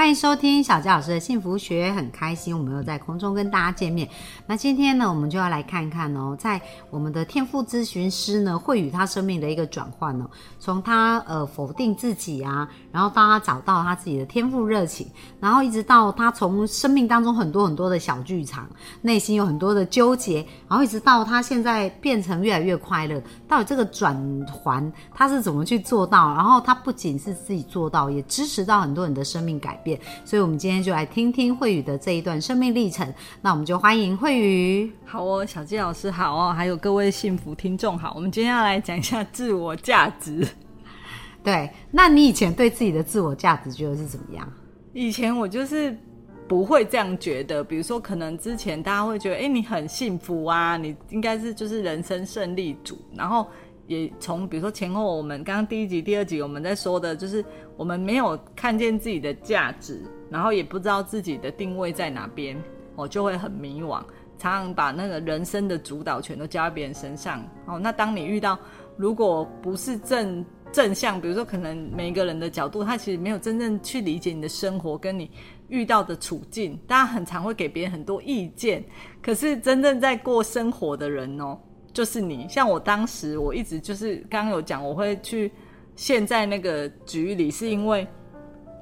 欢迎收听小佳老师的幸福学，很开心我们又在空中跟大家见面。那今天呢，我们就要来看看哦，在我们的天赋咨询师呢，会与他生命的一个转换哦，从他呃否定自己啊，然后到他找到他自己的天赋热情，然后一直到他从生命当中很多很多的小剧场，内心有很多的纠结，然后一直到他现在变成越来越快乐。到底这个转环他是怎么去做到？然后他不仅是自己做到，也支持到很多人的生命改变。所以，我们今天就来听听慧宇的这一段生命历程。那我们就欢迎慧宇。好哦，小纪老师好哦，还有各位幸福听众好。我们今天要来讲一下自我价值。对，那你以前对自己的自我价值觉得是怎么样？以前我就是不会这样觉得。比如说，可能之前大家会觉得，哎，你很幸福啊，你应该是就是人生胜利组，然后。也从比如说前后，我们刚刚第一集、第二集我们在说的，就是我们没有看见自己的价值，然后也不知道自己的定位在哪边，我就会很迷惘，常常把那个人生的主导权都交在别人身上。哦，那当你遇到如果不是正正向，比如说可能每一个人的角度，他其实没有真正去理解你的生活跟你遇到的处境，大家很常会给别人很多意见，可是真正在过生活的人哦。就是你，像我当时，我一直就是刚刚有讲，我会去陷在那个局里，是因为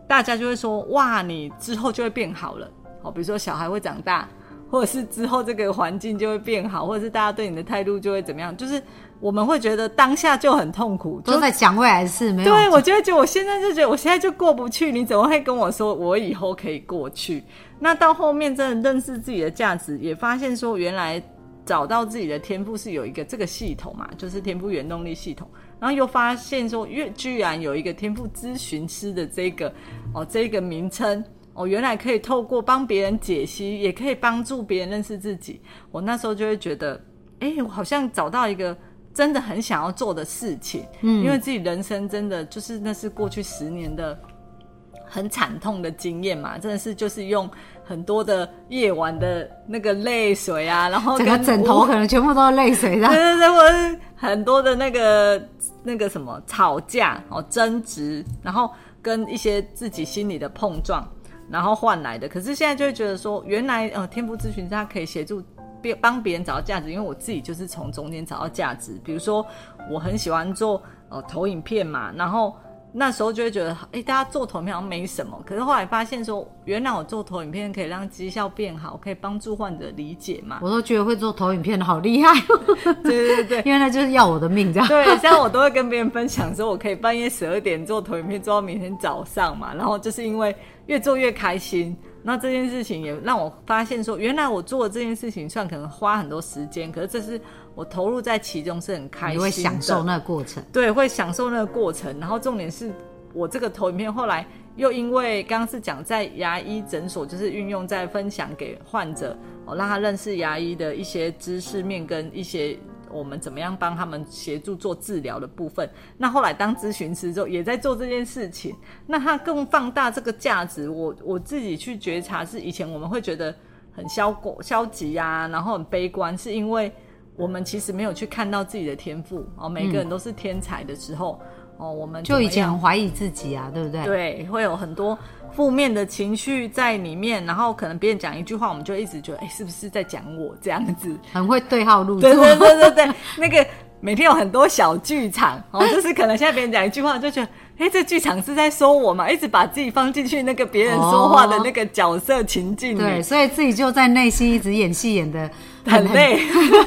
大家就会说，哇，你之后就会变好了，好，比如说小孩会长大，或者是之后这个环境就会变好，或者是大家对你的态度就会怎么样，就是我们会觉得当下就很痛苦，都在讲未来的事，没有？对，我就会觉得就我现在就觉得我现在就过不去，你怎么会跟我说我以后可以过去？那到后面真的认识自己的价值，也发现说原来。找到自己的天赋是有一个这个系统嘛，就是天赋原动力系统。然后又发现说，越居然有一个天赋咨询师的这个哦，这个名称哦，原来可以透过帮别人解析，也可以帮助别人认识自己。我那时候就会觉得，哎，我好像找到一个真的很想要做的事情。嗯，因为自己人生真的就是那是过去十年的很惨痛的经验嘛，真的是就是用。很多的夜晚的那个泪水啊，然后整个枕头可能全部都是泪水，对对对，或者很多的那个那个什么吵架哦争执，然后跟一些自己心里的碰撞，然后换来的。可是现在就会觉得说，原来呃天赋咨询他可以协助别帮别人找到价值，因为我自己就是从中间找到价值。比如说我很喜欢做呃投影片嘛，然后。那时候就会觉得，哎，大家做投影片好像没什么。可是后来发现说，原来我做投影片可以让绩效变好，可以帮助患者理解嘛。我都觉得会做投影片的好厉害。对对对，因为那就是要我的命这样。对，像我都会跟别人分享说，我可以半夜十二点做投影片，做到明天早上嘛。然后就是因为越做越开心。那这件事情也让我发现说，原来我做的这件事情，算可能花很多时间，可是这是我投入在其中是很开心，你会享受那个过程。对，会享受那个过程。然后重点是我这个投影片后来又因为刚刚是讲在牙医诊所，就是运用在分享给患者，哦，让他认识牙医的一些知识面跟一些。我们怎么样帮他们协助做治疗的部分？那后来当咨询师之后，也在做这件事情。那他更放大这个价值。我我自己去觉察，是以前我们会觉得很消过消极啊，然后很悲观，是因为我们其实没有去看到自己的天赋哦。每个人都是天才的时候哦，我们就以前很怀疑自己啊，对不对？对，会有很多。负面的情绪在里面，然后可能别人讲一句话，我们就一直觉得，哎，是不是在讲我这样子？很会对号入座。对对对对对，那个每天有很多小剧场，哦，就是可能现在别人讲一句话，就觉得，哎，这剧场是在说我嘛？一直把自己放进去那个别人说话的那个角色情境里，对，所以自己就在内心一直演戏，演的很累。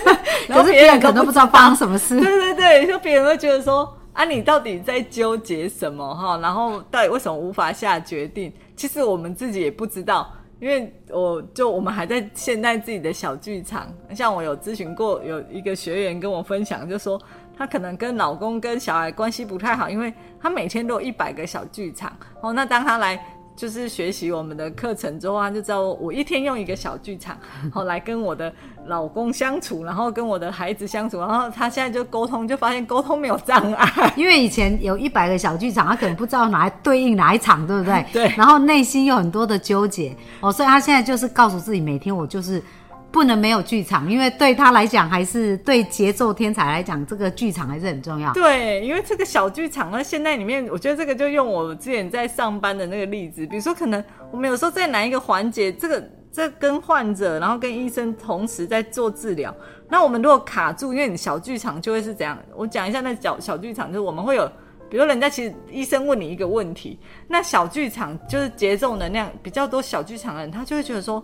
可是别人可能都不知道发生什么事。对对对，就别人会觉得说。啊，你到底在纠结什么哈？然后到底为什么无法下决定？其实我们自己也不知道，因为我就我们还在现代自己的小剧场。像我有咨询过，有一个学员跟我分享，就说她可能跟老公跟小孩关系不太好，因为他每天都有一百个小剧场。哦，那当她来就是学习我们的课程之后，他就知道我一天用一个小剧场，后来跟我的老公相处，然后跟我的孩子相处，然后他现在就沟通，就发现沟通没有障碍。因为以前有一百个小剧场，他可能不知道哪对应哪一场，对不对？对。然后内心有很多的纠结哦，所以他现在就是告诉自己，每天我就是。不能没有剧场，因为对他来讲，还是对节奏天才来讲，这个剧场还是很重要。对，因为这个小剧场呢，现在里面，我觉得这个就用我之前在上班的那个例子，比如说，可能我们有时候在哪一个环节，这个这跟患者，然后跟医生同时在做治疗，那我们如果卡住，因为你小剧场就会是怎样？我讲一下那小小剧场，就是我们会有，比如人家其实医生问你一个问题，那小剧场就是节奏能量比较多，小剧场的人他就会觉得说。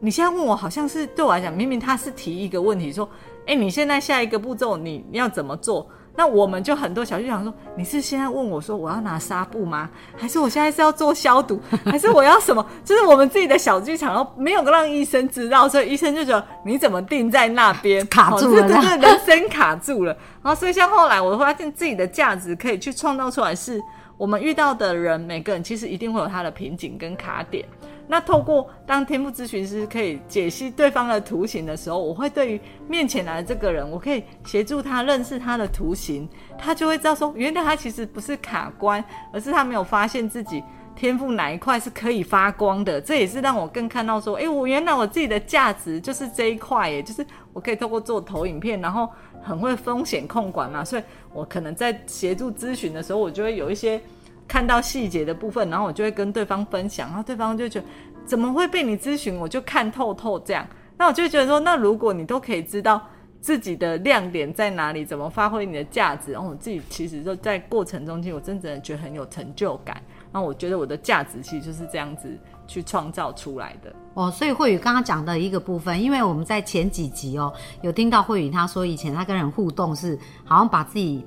你现在问我，好像是对我来讲，明明他是提一个问题，说，哎，你现在下一个步骤你要怎么做？那我们就很多小剧场说，你是现在问我说我要拿纱布吗？还是我现在是要做消毒？还是我要什么？就是我们自己的小剧场，然后没有让医生知道，所以医生就觉得你怎么定在那边卡住了，对对对，人生卡住了。然后所以像后来我发现自己的价值可以去创造出来，是我们遇到的人，每个人其实一定会有他的瓶颈跟卡点。那透过当天赋咨询师可以解析对方的图形的时候，我会对于面前来的这个人，我可以协助他认识他的图形，他就会知道说，原来他其实不是卡关，而是他没有发现自己天赋哪一块是可以发光的。这也是让我更看到说，诶，我原来我自己的价值就是这一块，耶，就是我可以透过做投影片，然后很会风险控管嘛，所以我可能在协助咨询的时候，我就会有一些。看到细节的部分，然后我就会跟对方分享，然后对方就觉得怎么会被你咨询，我就看透透这样。那我就觉得说，那如果你都可以知道自己的亮点在哪里，怎么发挥你的价值，然后我自己其实就在过程中间，我真正的觉得很有成就感。然后我觉得我的价值其实就是这样子去创造出来的。哦，所以慧宇刚刚讲的一个部分，因为我们在前几集哦，有听到慧宇他说以前他跟人互动是好像把自己。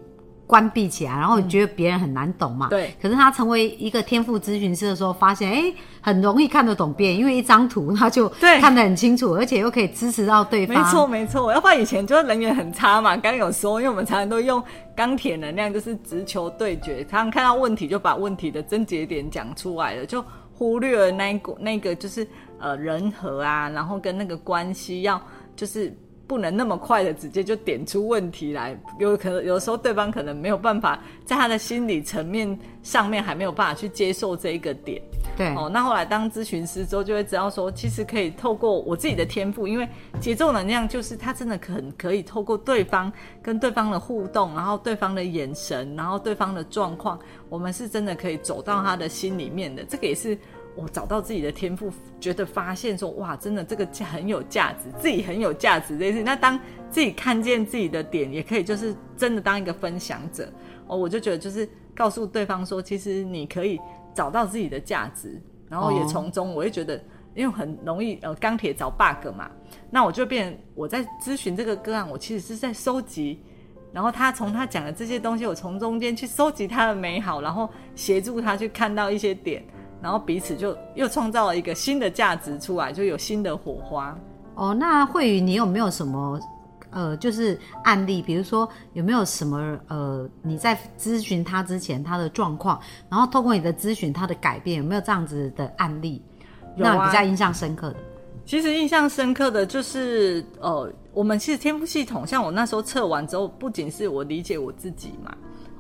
关闭起来，然后觉得别人很难懂嘛？对。可是他成为一个天赋咨询师的时候，发现哎，很容易看得懂别人，因为一张图他就看得很清楚，而且又可以支持到对方。没错，没错。要不然以前就是人缘很差嘛。刚刚有说，因为我们常常都用钢铁能量，就是直球对决，常常看到问题就把问题的症结点讲出来了，就忽略了那个那个就是呃人和啊，然后跟那个关系要就是。不能那么快的直接就点出问题来，有可能有时候对方可能没有办法在他的心理层面上面还没有办法去接受这一个点。对哦，那后来当咨询师之后就会知道说，其实可以透过我自己的天赋，因为节奏能量就是他真的很可以透过对方跟对方的互动，然后对方的眼神，然后对方的状况，我们是真的可以走到他的心里面的。这个也是。我找到自己的天赋，觉得发现说哇，真的这个很有价值，自己很有价值这件事。那当自己看见自己的点，也可以就是真的当一个分享者哦。我就觉得就是告诉对方说，其实你可以找到自己的价值，然后也从中，我会觉得因为很容易呃钢铁找 bug 嘛，那我就变我在咨询这个个案，我其实是在收集，然后他从他讲的这些东西，我从中间去收集他的美好，然后协助他去看到一些点。然后彼此就又创造了一个新的价值出来，就有新的火花。哦，那慧宇，你有没有什么呃，就是案例？比如说有没有什么呃，你在咨询他之前他的状况，然后透过你的咨询他的改变，有没有这样子的案例？那比较印象深刻的？其实印象深刻的就是呃，我们其实天赋系统，像我那时候测完之后，不仅是我理解我自己嘛。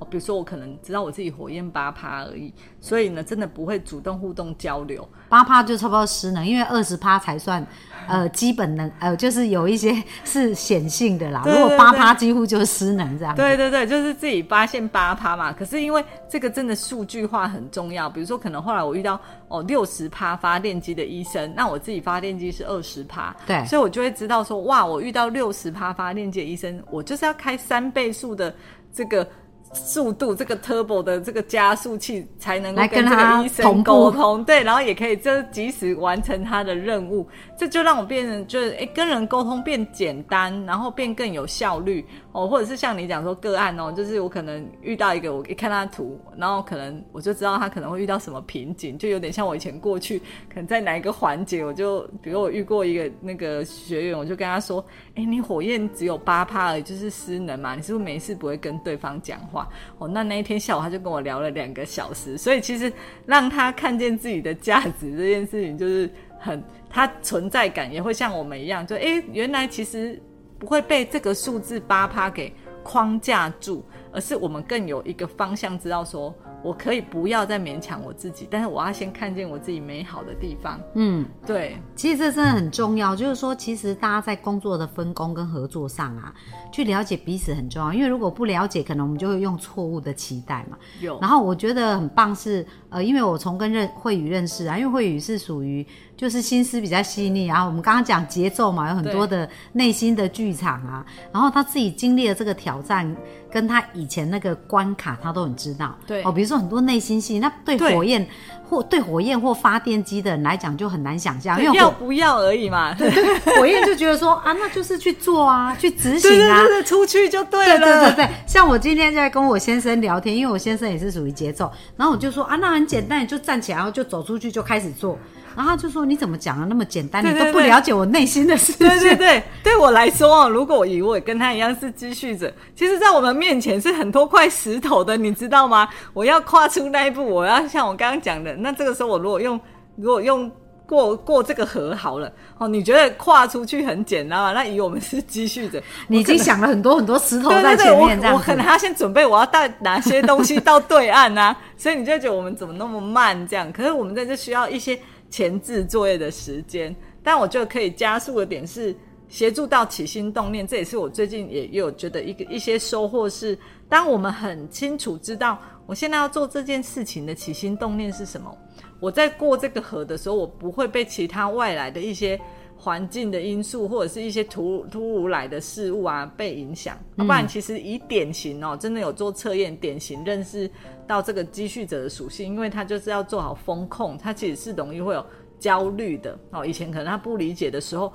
比如说，我可能知道我自己火焰八趴而已，所以呢，真的不会主动互动交流。八趴就差不多失能，因为二十趴才算呃基本能，呃就是有一些 是显性的啦。如果八趴几乎就是失能这样。对对对，就是自己发现八趴嘛。可是因为这个真的数据化很重要，比如说可能后来我遇到哦六十趴发电机的医生，那我自己发电机是二十趴，对，所以我就会知道说哇，我遇到六十趴发电机的医生，我就是要开三倍数的这个。速度这个 turbo 的这个加速器才能够跟这个医生沟通，对，然后也可以就及时完成他的任务，这就让我变成就是哎跟人沟通变简单，然后变更有效率，哦，或者是像你讲说个案哦，就是我可能遇到一个，我一看他图，然后可能我就知道他可能会遇到什么瓶颈，就有点像我以前过去可能在哪一个环节，我就比如我遇过一个那个学员，我就跟他说，哎，你火焰只有八趴而已，就是失能嘛，你是不是没事不会跟对方讲话？哦，那那一天下午他就跟我聊了两个小时，所以其实让他看见自己的价值这件事情，就是很他存在感也会像我们一样，就哎，原来其实。不会被这个数字八趴给框架住，而是我们更有一个方向，知道说我可以不要再勉强我自己，但是我要先看见我自己美好的地方。嗯，对，其实这真的很重要，就是说，其实大家在工作的分工跟合作上啊，去了解彼此很重要，因为如果不了解，可能我们就会用错误的期待嘛。有，然后我觉得很棒是，呃，因为我从跟认慧宇认识啊，因为慧宇是属于。就是心思比较细腻啊，我们刚刚讲节奏嘛，有很多的内心的剧场啊，然后他自己经历了这个挑战，跟他以前那个关卡，他都很知道。对哦，比如说很多内心戏，那对火焰或对火焰或发电机的人来讲就很难想象，因为要不要而已嘛。火焰就觉得说啊，那就是去做啊，去执行啊，出去就对了。对对对对，像我今天在跟我先生聊天，因为我先生也是属于节奏，然后我就说啊，那很简单，你就站起来，然后就走出去，就开始做。然后他就说：“你怎么讲的那么简单？你都不了解我内心的事情。”对对对，对我来说哦，如果以我跟他一样是积蓄者，其实，在我们面前是很多块石头的，你知道吗？我要跨出那一步，我要像我刚刚讲的，那这个时候我如果用，如果用过过这个河好了哦，你觉得跨出去很简单吗？那以我们是积蓄者，你已经想了很多很多石头在前面，我可能要先准备我要带哪些东西到对岸啊，所以你就觉得我们怎么那么慢这样？可是我们在这需要一些。前置作业的时间，但我觉得可以加速的点是协助到起心动念，这也是我最近也有觉得一个一些收获是，当我们很清楚知道我现在要做这件事情的起心动念是什么，我在过这个河的时候，我不会被其他外来的一些环境的因素或者是一些突突如来的事物啊被影响。不然其实以典型哦，真的有做测验，典型认识。到这个积蓄者的属性，因为他就是要做好风控，他其实是容易会有焦虑的哦。以前可能他不理解的时候，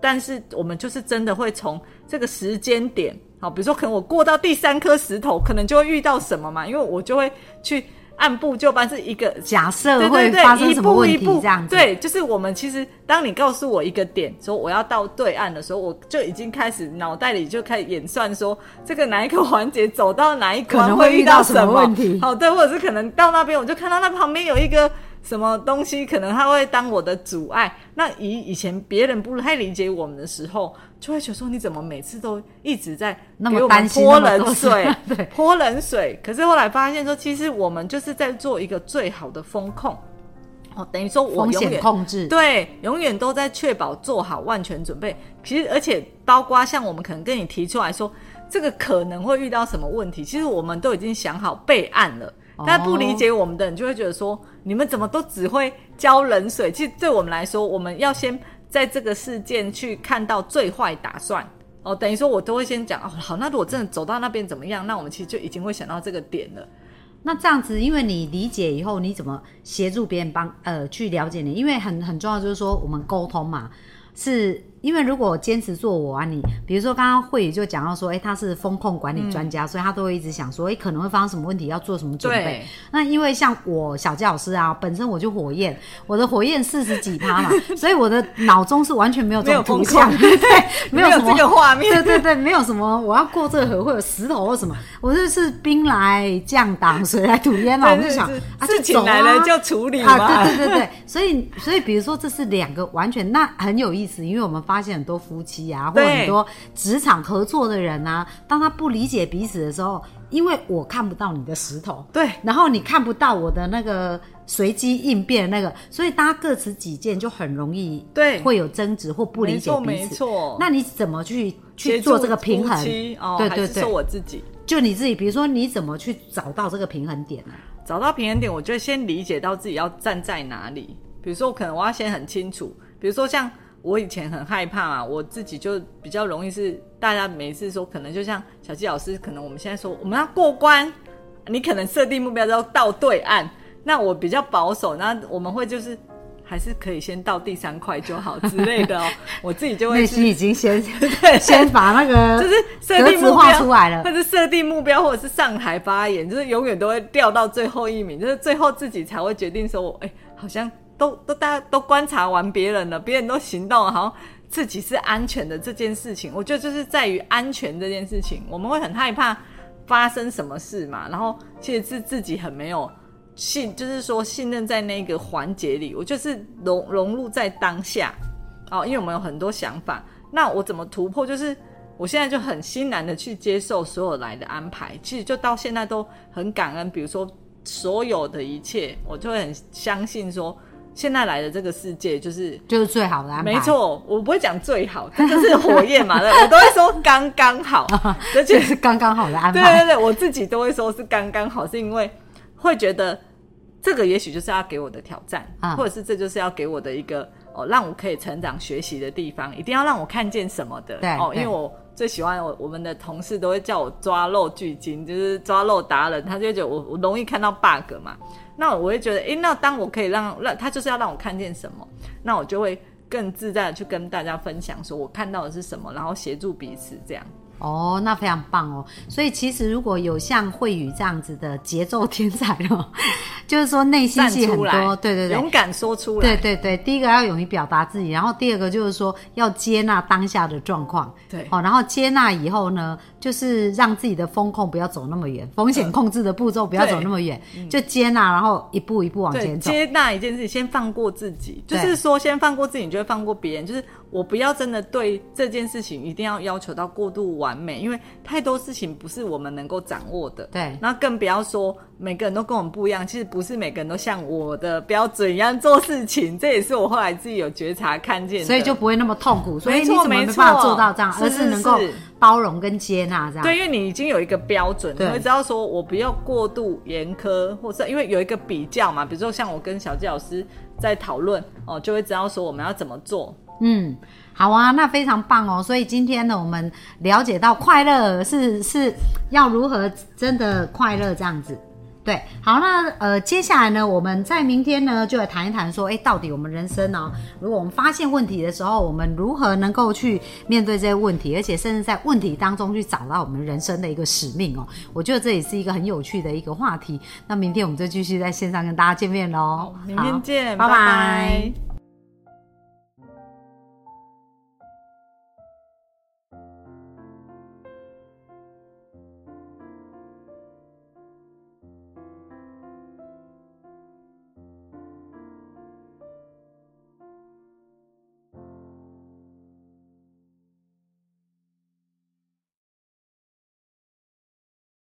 但是我们就是真的会从这个时间点，好，比如说可能我过到第三颗石头，可能就会遇到什么嘛，因为我就会去。按部就班是一个假设会发生什么问题？这样对，就是我们其实，当你告诉我一个点，说我要到对岸的时候，我就已经开始脑袋里就开始演算，说这个哪一个环节走到哪一关会遇到什么问题？好，对，或者是可能到那边，我就看到那旁边有一个。什么东西可能他会当我的阻碍？那以以前别人不太理解我们的时候，就会觉得说你怎么每次都一直在那么担心泼冷水，对，泼冷水。可是后来发现说，其实我们就是在做一个最好的风控哦，等于说我永远控制，对，永远都在确保做好万全准备。其实而且包括像我们可能跟你提出来说，这个可能会遇到什么问题，其实我们都已经想好备案了。但不理解我们的人就会觉得说，你们怎么都只会浇冷水？其实对我们来说，我们要先在这个事件去看到最坏打算哦。等于说我都会先讲哦，好，那如果真的走到那边怎么样？那我们其实就已经会想到这个点了。那这样子，因为你理解以后，你怎么协助别人帮呃去了解你？因为很很重要，就是说我们沟通嘛是。因为如果坚持做我啊，你比如说刚刚会议就讲到说，哎，他是风控管理专家，所以他都会一直想说，哎，可能会发生什么问题，要做什么准备。那因为像我小教老师啊，本身我就火焰，我的火焰四十几趴嘛，所以我的脑中是完全没有这种图像，对，没有这个画面，对对对，没有什么我要过这个河会有石头或什么，我就是兵来将挡，水来土掩嘛，我就想啊，事情来了就处理嘛，对对对对，所以所以比如说这是两个完全那很有意思，因为我们发。发现很多夫妻啊，或很多职场合作的人啊，当他不理解彼此的时候，因为我看不到你的石头，对，然后你看不到我的那个随机应变那个，所以大家各持己见，就很容易对会有争执或不理解彼此。没错，那你怎么去去做这个平衡？对对对，我自己就你自己，比如说你怎么去找到这个平衡点呢？找到平衡点，我觉得先理解到自己要站在哪里。比如说，可能我要先很清楚，比如说像。我以前很害怕啊，我自己就比较容易是大家每次说，可能就像小纪老师，可能我们现在说我们要过关，你可能设定目标要到对岸，那我比较保守，那我们会就是还是可以先到第三块就好之类的哦。我自己就会内心已经先 先把那个就是设定目标出来了或。者设定目标，或者是上台发言，就是永远都会掉到最后一名，就是最后自己才会决定说，我哎、好像都都大家都观察完别人了，别人都行动了，好像自己是安全的这件事情，我觉得就是在于安全这件事情，我们会很害怕发生什么事嘛，然后其实是自己很没有。信就是说信任在那个环节里，我就是融融入在当下哦，因为我们有很多想法，那我怎么突破？就是我现在就很欣然的去接受所有来的安排，其实就到现在都很感恩。比如说所有的一切，我就会很相信说，现在来的这个世界就是就是最好的安排。没，错，我不会讲最好，这就是火焰嘛，对 我都会说刚刚好，而且就是刚刚好的安对排。对对对，我自己都会说是刚刚好，是因为会觉得这个也许就是要给我的挑战，啊。或者是这就是要给我的一个哦，让我可以成长学习的地方，一定要让我看见什么的。哦，对。哦因为我最喜欢我我们的同事都会叫我抓漏巨精，就是抓漏达人，他就觉得我我容易看到 bug 嘛，那我会觉得，诶，那当我可以让让他就是要让我看见什么，那我就会更自在的去跟大家分享，说我看到的是什么，然后协助彼此这样。哦，那非常棒哦。所以其实如果有像慧宇这样子的节奏天才哦，就是说内心戏很，多，对对对，勇敢说出来，对对对，第一个要勇于表达自己，然后第二个就是说要接纳当下的状况，对。好、然后接纳以后呢，就是让自己的风控不要走那么远，风险控制的步骤不要走那么远，就接纳，然后一步一步往，前走。接纳一件事情，先放过自己，就是说，先放过自己，你就会放过别人。就是我不要真的对这件事情一定要要求到过度完美，因为太多事情不是我们能够掌握的。对那更不要说每个人都跟我们不一样，其实不是每个人都像我的标准一样做事情，这也是我后来自己有觉察看见的。所以就不会那么痛苦，所以你怎么没没办法错做到这样，是而是能够是包容跟接纳这样。对，因为你已经有一个标准，你对会知道说我不要过度严苛，或者因为有一个比较嘛，比如说像我跟小纪老师在讨论哦，就会知道说我们要怎么做。嗯，好啊，那非常棒哦。所以今天呢，我们了解到快乐是是要如何真的快乐这样子。对，好，那呃，接下来呢，我们在明天呢，就来谈一谈说，哎，到底我们人生呢、如果我们发现问题的时候，我们如何能够去面对这些问题，而且甚至在问题当中去找到我们人生的一个使命哦。我觉得这也是一个很有趣的一个话题。那明天我们就继续在线上跟大家见面喽。明天好见，拜拜拜拜